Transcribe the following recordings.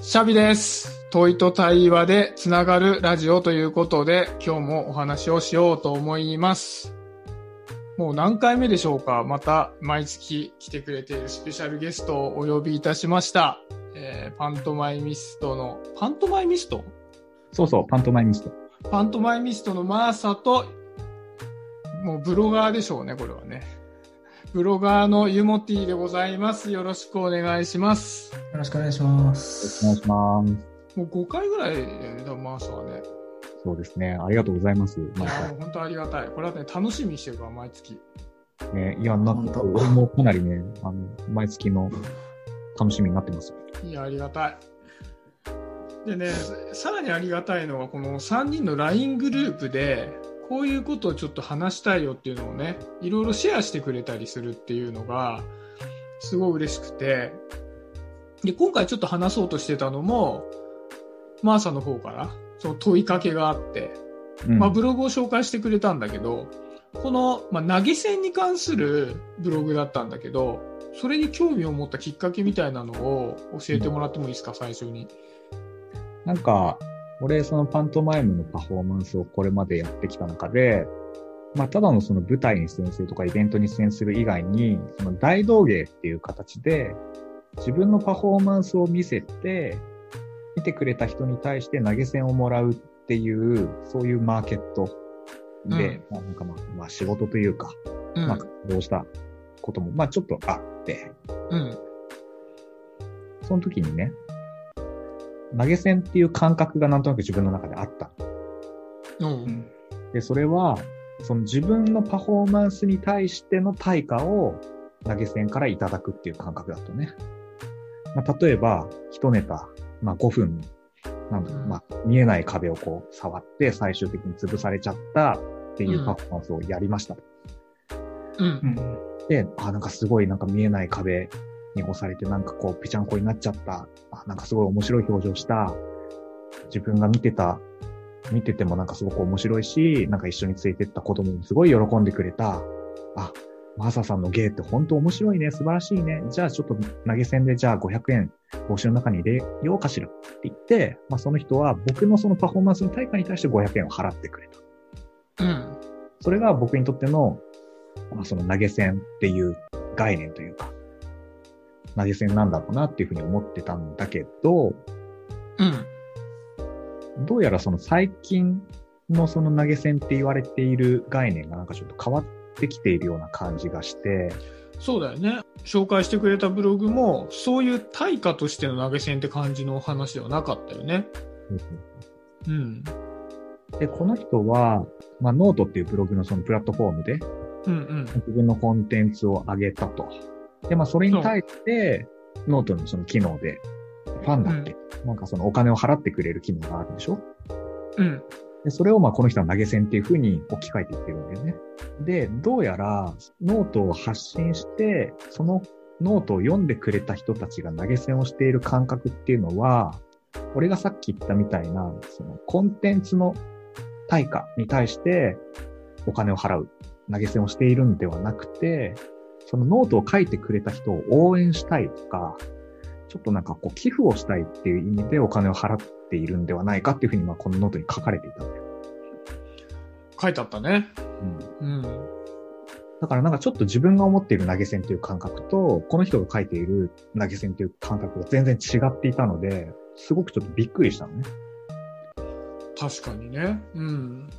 シャビです。問いと対話でつながるラジオということで、今日もお話をしようと思います。もう何回目でしょうか？また毎月来てくれているスペシャルゲストをお呼びいたしました。えーパントマイミストの、パントマイミスト？そうそう、パントマイミスト。パントマイミストのマーサと、もうブロガーでしょうね、これはね。ブロガーのユモティでございます。よろしくお願いします。よろしくお願いします。お願いします。もう5回ぐらいだよね、マーサはね。そうですね。ありがとうございます。本当ありがたい。これはね、楽しみにしてるから、毎月。かね、いや、なんか、俺もかなりね、あの、毎月の楽しみになってます。いや、ありがたい。でね、さらにありがたいのは、この3人の LINE グループで、こういうことをちょっと話したいよっていうのをね、いろいろシェアしてくれたりするっていうのが、すごい嬉しくて、で、今回ちょっと話そうとしてたのも、マーサの方から、その問いかけがあって、うん。まあ、ブログを紹介してくれたんだけど、この、まあ、投げ銭に関するブログだったんだけど、それに興味を持ったきっかけみたいなのを教えてもらってもいいですか、最初に。なんか、俺、そのパントマイムのパフォーマンスをこれまでやってきた中で、まあ、ただのその舞台に出演するとかイベントに出演する以外に、その大道芸っていう形で、自分のパフォーマンスを見せて、見てくれた人に対して投げ銭をもらうっていう、そういうマーケットで、まあなんかまあ、まあ仕事というか、うん。まあ、活動したことも、まあちょっとあって、うん。その時にね、投げ銭っていう感覚がなんとなく自分の中であった。うん。で、それは、その自分のパフォーマンスに対しての対価を投げ銭からいただくっていう感覚だとね。まあ、例えば、一ネタ、まあ5分、なんだろううんまあ見えない壁をこう触って最終的に潰されちゃったっていうパフォーマンスをやりました。うん。うん。で、あ、なんかすごいなんか見えない壁に押されてなんかこうぺちゃんこになっちゃった。あ、なんかすごい面白い表情した。自分が見てた、見ててもなんかすごく面白いし、なんか一緒に連れてった子供もすごい喜んでくれた。あ、マーサさんの芸って本当面白いね、素晴らしいね。じゃあちょっと投げ銭でじゃあ500円帽子の中に入れようかしらって言って、まあその人は僕のそのパフォーマンスの対価に対して500円を払ってくれた。うん。それが僕にとっての、まあ、その投げ銭っていう概念というか、投げ銭なんだろうなっていうふうに思ってたんだけど、うん。どうやらその最近のその投げ銭って言われている概念がなんかちょっと変わってきているような感じがして、そうだよね。紹介してくれたブログも、そういう対価としての投げ銭って感じの話ではなかったよね。うん。で、この人は、まあ、ノートっていうブログのそのプラットフォームでうんうん。自分のコンテンツを上げたと。で、まあ、それに対して、ノートのその機能で、ファンだって、なんかそのお金を払ってくれる機能があるでしょ？うん。で、それをまあこの人は投げ銭っていうふうに置き換えていってるんだよね。で、どうやらノートを発信して、そのノートを読んでくれた人たちが投げ銭をしている感覚っていうのは、俺がさっき言ったみたいな、そのコンテンツの対価に対してお金を払う、投げ銭をしているんではなくて、そのノートを書いてくれた人を応援したいとか、ちょっとなんかこう寄付をしたいっていう意味でお金を払っているんではないかっていうふうにまあこのノートに書かれていたんだよ。書いてあったね。うんうん。だからなんかちょっと自分が思っている投げ銭という感覚と、この人が書いている投げ銭という感覚が全然違っていたので、すごくちょっとびっくりしたのね。確かにね。うん。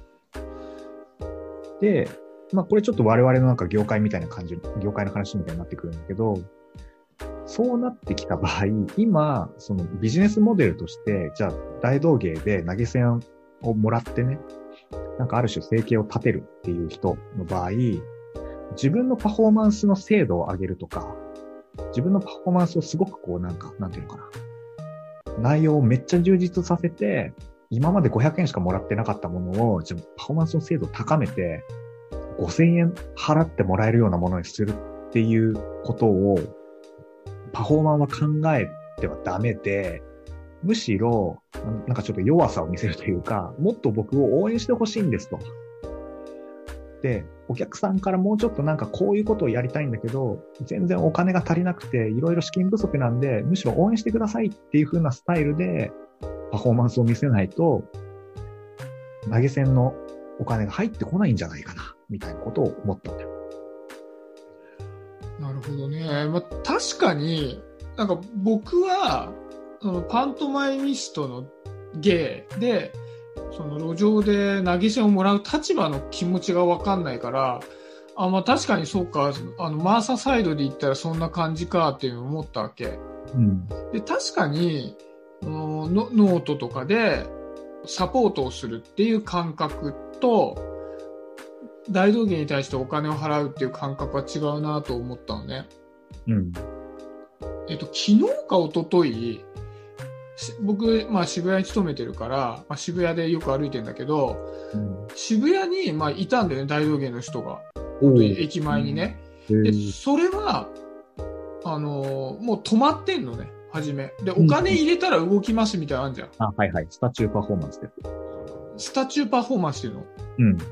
で、まあこれちょっと我々のなんか業界みたいな感じ、業界の話みたいになってくるんだけど、そうなってきた場合、今、そのビジネスモデルとして、じゃあ大道芸で投げ銭をもらってね、なんかある種生計を立てるっていう人の場合、自分のパフォーマンスの精度を上げるとか、自分のパフォーマンスをすごくこうなんか、なんていうのかな。内容をめっちゃ充実させて、今まで500円しかもらってなかったものを、じゃパフォーマンスの精度を高めて、5000円払ってもらえるようなものにするっていうことを、パフォーマンは考えてはダメで、むしろ、なんかちょっと弱さを見せるというか、もっと僕を応援してほしいんですと。で、お客さんからもうちょっとなんかこういうことをやりたいんだけど、全然お金が足りなくて、いろいろ資金不足なんで、むしろ応援してくださいっていう風なスタイルで、パフォーマンスを見せないと、投げ銭のお金が入ってこないんじゃないかな、みたいなことを思ったんだよ。なるほどね。まあ、確かに、なんか僕は、そのパントマイミストの芸で、その路上で投げ銭をもらう立場の気持ちがわかんないから、あ、まあ確かにそうか、あの、マーササイドで言ったらそんな感じかっていうのを思ったわけ。うん。で、確かに、ノートとかでサポートをするっていう感覚と、大道芸に対してお金を払うっていう感覚は違うなと思ったのね。うん。えっと、昨日か一昨日し僕、まあ渋谷に勤めてるから、まあ、渋谷でよく歩いてんだけど、うん。渋谷に、まあ、いたんだよね、大道芸の人が。お駅前にね。で、それは、あのーもう止まってんのね、初め。で、お金入れたら動きますみたいなのあるじゃん。あ、はいはい。スタチューパフォーマンスです。スタチューパフォーマンスっていうの？うん。で、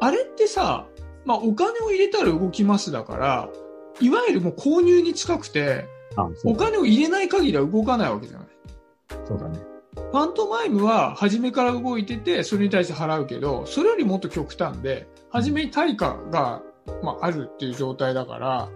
あれってさ、まあ、お金を入れたら動きますだから、いわゆるもう購入に近くて、お金を入れない限りは動かないわけじゃない。そうだね。パントマイムは初めから動いてて、それに対して払うけど、それよりもっと極端で、初めに対価が、まあ、あるっていう状態だから。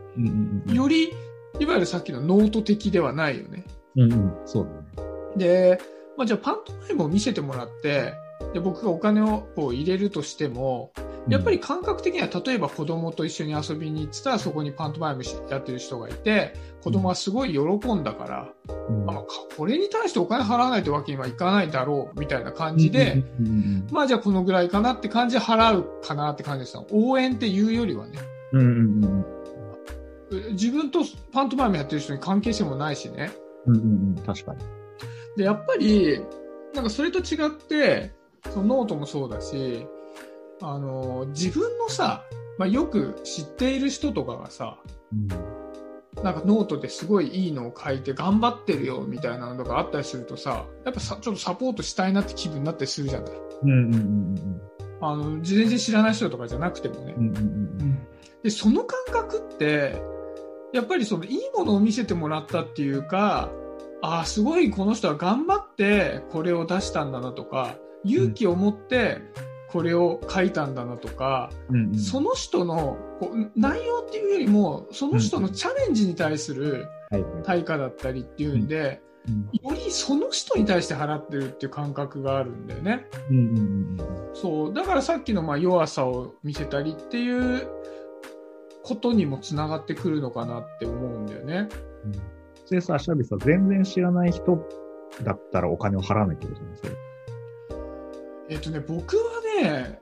より、いわゆるさっきのノート的ではないよね。うんうん。そうだね。で、まあ、じゃあパントマイムを見せてもらって、で僕がお金をこう入れるとしても、やっぱり感覚的には例えば子供と一緒に遊びに行ってたらそこにパントマイムしやってる人がいて、子供はすごい喜んだから、うん、あまあ、これに対してお金払わないというわけにはいかないだろうみたいな感じで、うんうんまあじゃあこのぐらいかなって感じで払うかなって感じでした。応援っていうよりはね、うんうんうんうん自分とパントマイムやってる人に関係性もないしね。うんうんうん。確かに。で、やっぱり、なんかそれと違って、そのノートもそうだし、あの、自分のさ、まあ、よく知っている人とかがさ、うんなんかノートですごいいいのを書いて頑張ってるよみたいなのがあったりするとさ、やっぱさ、ちょっとサポートしたいなって気分になったりするじゃない？うんうんうんあの、全然知らない人とかじゃなくてもねうん。うんうんうんで、その感覚って、やっぱりそのいいものを見せてもらったっていうか、ああ、すごいこの人は頑張ってこれを出したんだなとか、勇気を持ってこれを書いたんだなとか、うんうん。その人のこう内容っていうよりも、その人のチャレンジに対する。対価だったりっていうんで、うんよりその人に対して払ってるっていう感覚があるんだよね。うんうんうんそう。だからさっきのまあ弱さを見せたりっていうことにもつながってくるのかなって思うんだよね。うん。それさ、シャビさ、全然知らない人だったらお金を払わないってことなんですよ。えっとね、僕はね、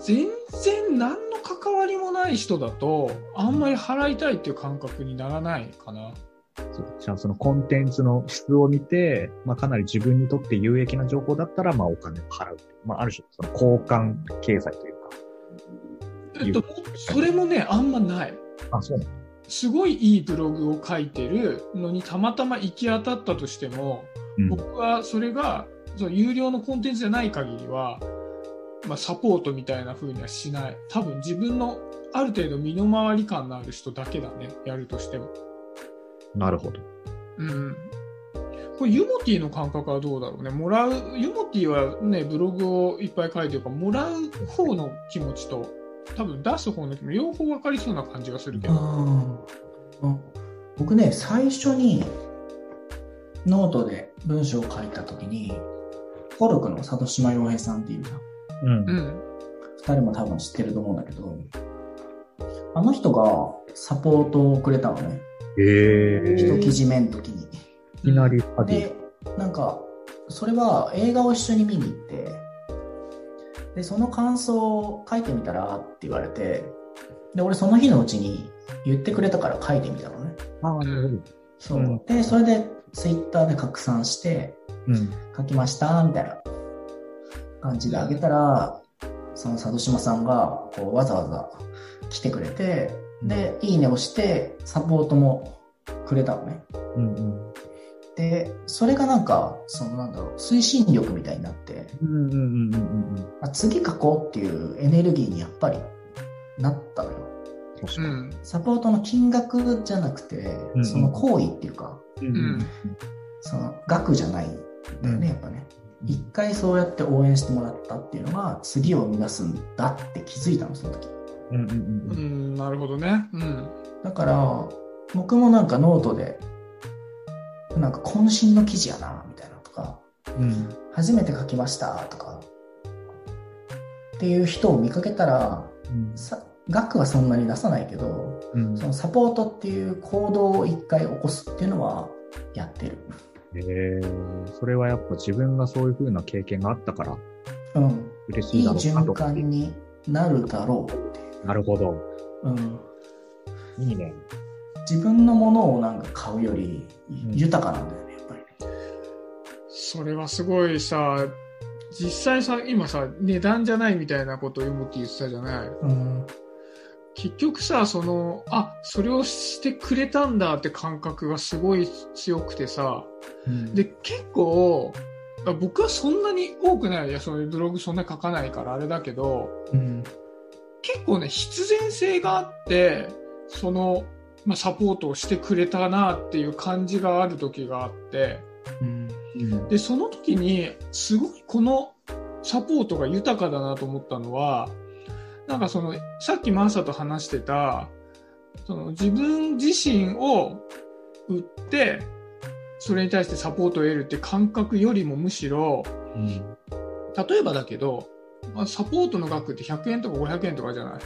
全然何の関わりもない人だと、あんまり払いたいっていう感覚にならないかな。そう。じゃあそのコンテンツの質を見て、まあかなり自分にとって有益な情報だったら、まあお金を払う。まあある種、その交換経済というか。えっと、それもね、あんまない。あ、そうなのすごいいいブログを書いてるのにたまたま行き当たったとしても、うん。僕はそれがその有料のコンテンツじゃない限りは、まあ、サポートみたいな風にはしない多分自分のある程度身の回り感のある人だけだねやるとしてもなるほど。うんこれユモティの感覚はどうだろうね？もらうユモティはねブログをいっぱい書いてるからもらう方の気持ちと多分出す方の両方分かりそうな感じがするけど僕ね、最初にノートで文章を書いたときに、コルクの佐渡島庸平さんっていう。うんう。ん二人も多分知ってると思うんだけど、あの人がサポートをくれたのね。えー。一記事目の時に。いきなりパディ。で、なんか、それは映画を一緒に見に行って、で、その感想を書いてみたらって言われて、で、俺その日のうちに言ってくれたから書いてみたのね。ああ、なるほど。そう。うんで、それでツイッターで拡散して、うん。書きました、みたいな感じであげたら、その里島さんが、こう、わざわざ来てくれて、で、いいねをして、サポートもくれたのね。うんうん。で、それがなんか、そのなんだろう、推進力みたいになって、うんうんうんうんうんあ次書こうっていうエネルギーにやっぱりなったのよ。サポートの金額じゃなくて、うんその行為っていうか、ううん。その額じゃないんだよね、やっぱね。一回そうやって応援してもらったっていうのが、次を生み出すんだって気づいたの、その時。うんうんううんん、なるほどね。うん。だから、僕もなんかノートで、なんか渾身の記事やな、みたいなとか、うん初めて書きました、とか、っていう人を見かけたら、うんさ額はそんなに出さないけど、うんそのサポートっていう行動を一回起こすっていうのはやってる。へえそれはやっぱ自分がそういう風な経験があったからうん。嬉しいだろういい循。環になるだろなるほど。う。うん。いいね。自分のものをなんか買うよりん豊かなんだよね、やっぱりね。それはすごいさ、実際さ、今さ、値段じゃないみたいなことを読むって言ってたじゃない。うん。結局さ、その、あ、それをしてくれたんだって感覚がすごい強くてさ、で、結構、あ僕はそんなに多くない。いや、そういうブログそんな書かないからあれだけど、うん。結構ね、必然性があって、その、まあ、サポートをしてくれたなっていう感じがある時があって、うん。うんで、その時に、すごいこのサポートが豊かだなと思ったのは、なんかその、さっきマーサと話してた、その自分自身を売って、それに対してサポートを得るって感覚よりもむしろ、うん例えばだけど、まあ、サポートの額って100円とか500円とかじゃない。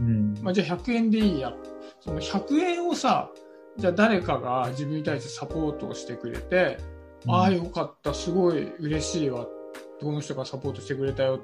うんまあ、じゃあ100円でいいや。その100円をさ、じゃあ誰かが自分に対してサポートをしてくれて、ああ、よかった、すごい嬉しいわ。どの人がサポートしてくれたよ。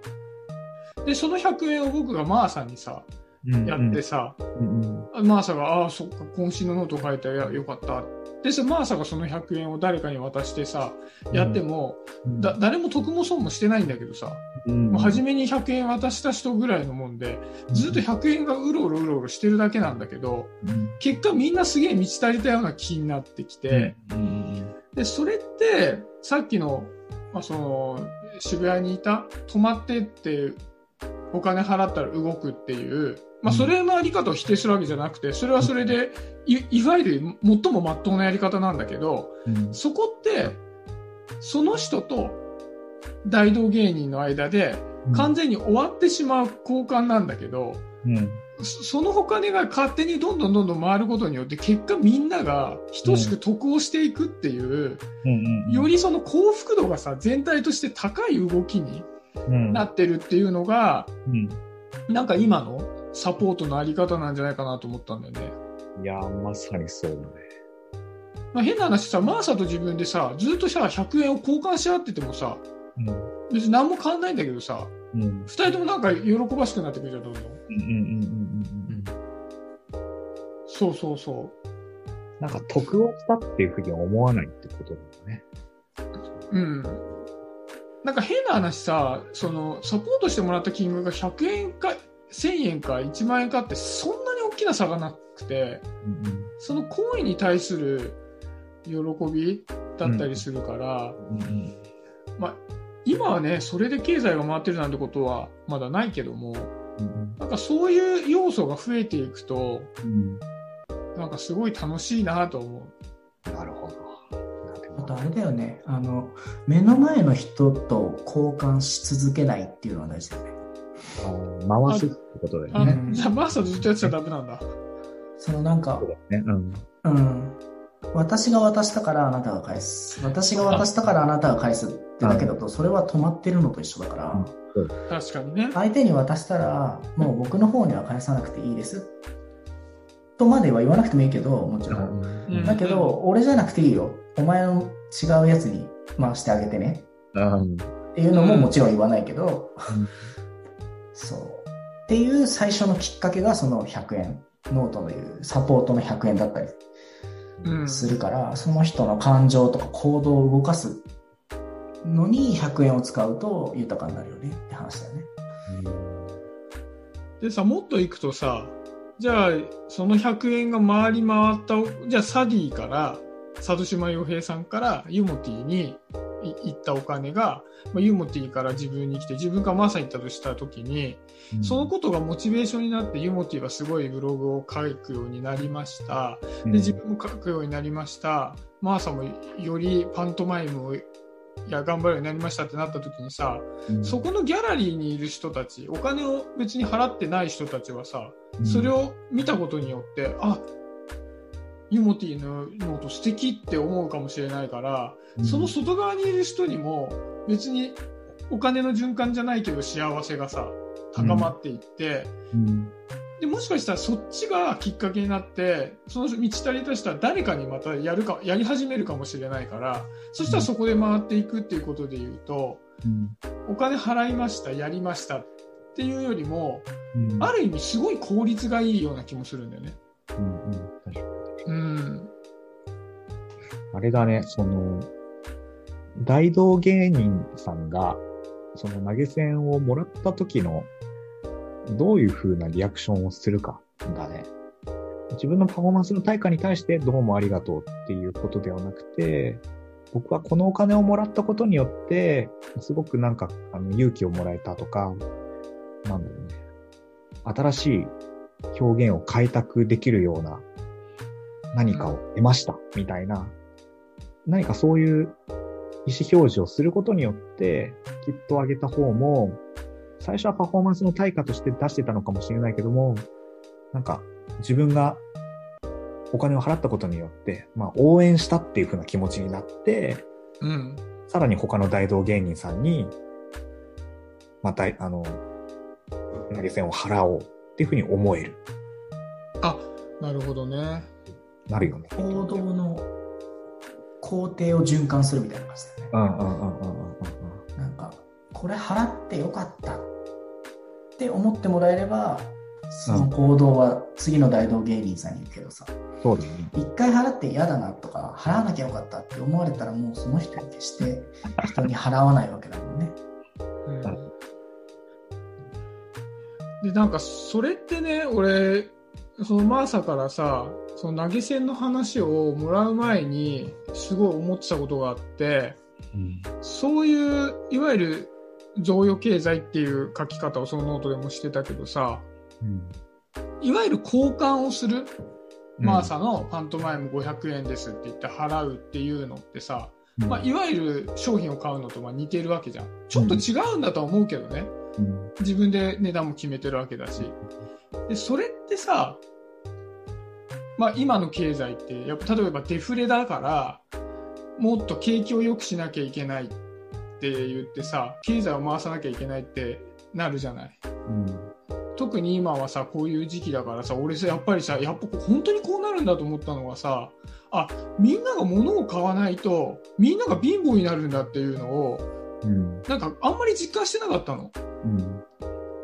で、その100円を僕がマーサにさ、うんやってさ、うんうんマーサが、ああ、そっか、渾身のノート書いたよ、よかった。で、そマーサがその100円を誰かに渡してさ、やっても、うん。だ誰も得も損もしてないんだけどさ、うん。もう初めに100円渡した人ぐらいのもんで、ずっと100円がうろうろうろうろしてるだけなんだけど、うん。結果みんなすげえ満ち足りたような気になってきて、うん。で、それって、さっきの、まあ、その、渋谷にいた、泊まってって、お金払ったら動くっていう、まあ、それのあり方を否定するわけじゃなくて、それはそれで、いいわゆる最も真っ当なやり方なんだけど、うん。そこって、その人と大道芸人の間で、完全に終わってしまう交換なんだけど、うん。そそのお金が勝手にどんどんどんどん回ることによって結果みんなが等しく得をしていくっていう、よりその幸福度がさ全体として高い動きにうん。なってるっていうのが、うん。なんか今のサポートのあり方なんじゃないかなと思ったんだよね。いやー、まさにそうだね。まあ、変な話さ、マーサと自分でさ、ずっとさ、100円を交換し合っててもさ、別に何も変わんないんだけどさ、うん。うん。二人ともなんか喜ばしくなってくるじゃん、どんどん。うんうんうんうんうん。そうそうそなんか得をしたっていうふうには思わないってことだよね。う。うん。なんか変な話さ、その、サポートしてもらった金額が100円か、1000円か1万円かってそんなに大きな差がなくて、うんその行為に対する喜びだったりするから、うんうん今はね、それで経済が回ってるなんてことはまだないけども、うんなんかそういう要素が増えていくと、うんなんかすごい楽しいなと思う。なるほど。あとあれだよね、あの、目の前の人と交換し続けないっていうのは大事だよね。回すってことだよあ、ね。うんじゃあマーサずっとやってちゃダメなんだ。そのなんかそう、だね。うん。うん。私が渡したからあなたが返す。私が渡したからあなたが返すってだけだと、それは止まってるのと一緒だから、確かにね。相手に渡したら、もう僕の方には返さなくていいです。とまでは言わなくてもいいけど、もちろん。うんだけど、俺じゃなくていいよ。お前の違うやつに回してあげてね。うん。っていうのももちろん言わないけど、うんそう。っていう最初のきっかけがその100円。ノートのいうサポートの100円だったりうん。するから、その人の感情とか行動を動かすのに100円を使うと豊かになるよねって話だよね。でさ、もっといくとさ、じゃあ、その100円が回り回った、じゃあサディから、佐渡島洋平さんからユモティにい行ったお金が、まあ、ユーモティから自分に来て自分がマーサに行ったとした時に、うん。そのことがモチベーションになってユーモティはすごいブログを書くようになりました。うん。で自分も書くようになりました。マーサもよりパントマイムをいや頑張るようになりましたってなった時にさうん。そこのギャラリーにいる人たちお金を別に払ってない人たちはさうん。それを見たことによって、あユモティのノート素敵って思うかもしれないから、うん。その外側にいる人にも別にお金の循環じゃないけど幸せがさ高まっていって、うん。でもしかしたらそっちがきっかけになってその満ち足りた人は誰かにまたやるかやり始めるかもしれないからそしたらそこで回っていくっていうことで言うとうん。お金払いましたやりましたっていうよりもうん。ある意味すごい効率がいいような気もするんだよね。うんうんあれだね、その、大道芸人さんが、その投げ銭をもらった時の、どういう風なリアクションをするかだね。自分のパフォーマンスの対価に対してどうもありがとうっていうことではなくて、僕はこのお金をもらったことによって、すごくなんか、あの、勇気をもらえたとか、なんだろうね。新しい表現を開拓できるような何かを得ました、みたいな、何かそういう意思表示をすることによって、きっと上げた方も、最初はパフォーマンスの対価として出してたのかもしれないけども、なんか自分がお金を払ったことによって、まあ応援したっていう風な気持ちになって、うん。さらに他の大道芸人さんに、また、あの、投げ銭を払おうっていう風に思える。あ、なるほどね。なるよね。行動の工程を循環するみたいな感じだよね。うんうんうんうんうんうんなんか、これ払ってよかったって思ってもらえれば、その行動は次の大道芸人さんに言うけどさ、ね。一回払って嫌だなとか、払わなきゃよかったって思われたらもうその人に決して人に払わないわけだもんね。うんで、なんか、それってね、俺、そのマーサからさ、その投げ銭の話をもらう前に、すごい思ってたことがあって、うん。そういう、いわゆる、贈与経済っていう書き方をそのノートでもしてたけどさ、うん。いわゆる交換をする、うんマーサのパントマイム500円ですって言って払うっていうのってさ、まあ、いわゆる商品を買うのとまあ似てるわけじゃん。ちょっと違うんだとは思うけどね。うん自分で値段も決めてるわけだし。で、それってさ、まあ今の経済って、やっぱ例えばデフレだから、もっと景気を良くしなきゃいけないって言ってさ、経済を回さなきゃいけないってなるじゃない。うん特に今はさ、こういう時期だからさ、俺さ、やっぱりさ、やっぱ本当にこうなるんだと思ったのがさ、あ、みんなが物を買わないと、みんなが貧乏になるんだっていうのを、うんなんかあんまり実感してなかったの。うん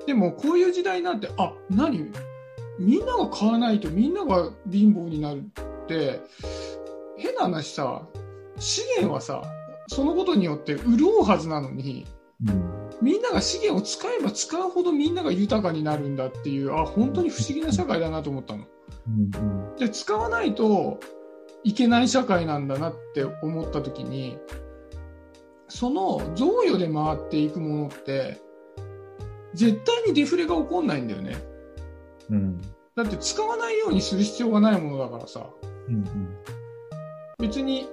でもこういう時代になって、あ、何？みんなが買わないとみんなが貧乏になるって、変な話さ、資源はさ、そのことによって潤うはずなのに、うんみんなが資源を使えば使うほどみんなが豊かになるんだっていう、あ、本当に不思議な社会だなと思ったの。うんで、使わないといけない社会なんだなって思った時に、その贈与で回っていくものって、絶対にデフレが起こんないんだよね。うん。だって使わないようにする必要がないものだからさ、うん別に、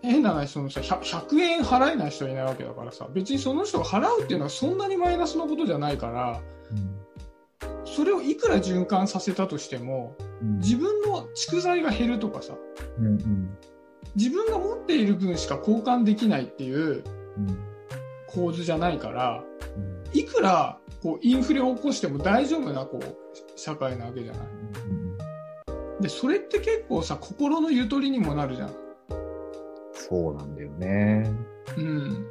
変な話、そのさ、100, 100円払えない人はいないわけだからさ、別にその人が払うっていうのはそんなにマイナスのことじゃないから、それをいくら循環させたとしても、うん。自分の蓄財が減るとかさ、うんうん。自分が持っている分しか交換できないっていううん。構図じゃないから、うんいくらこうインフレを起こしても大丈夫なこう社会なわけじゃない。で、それって結構さ、心のゆとりにもなるじゃん。そうなんだよね。うん。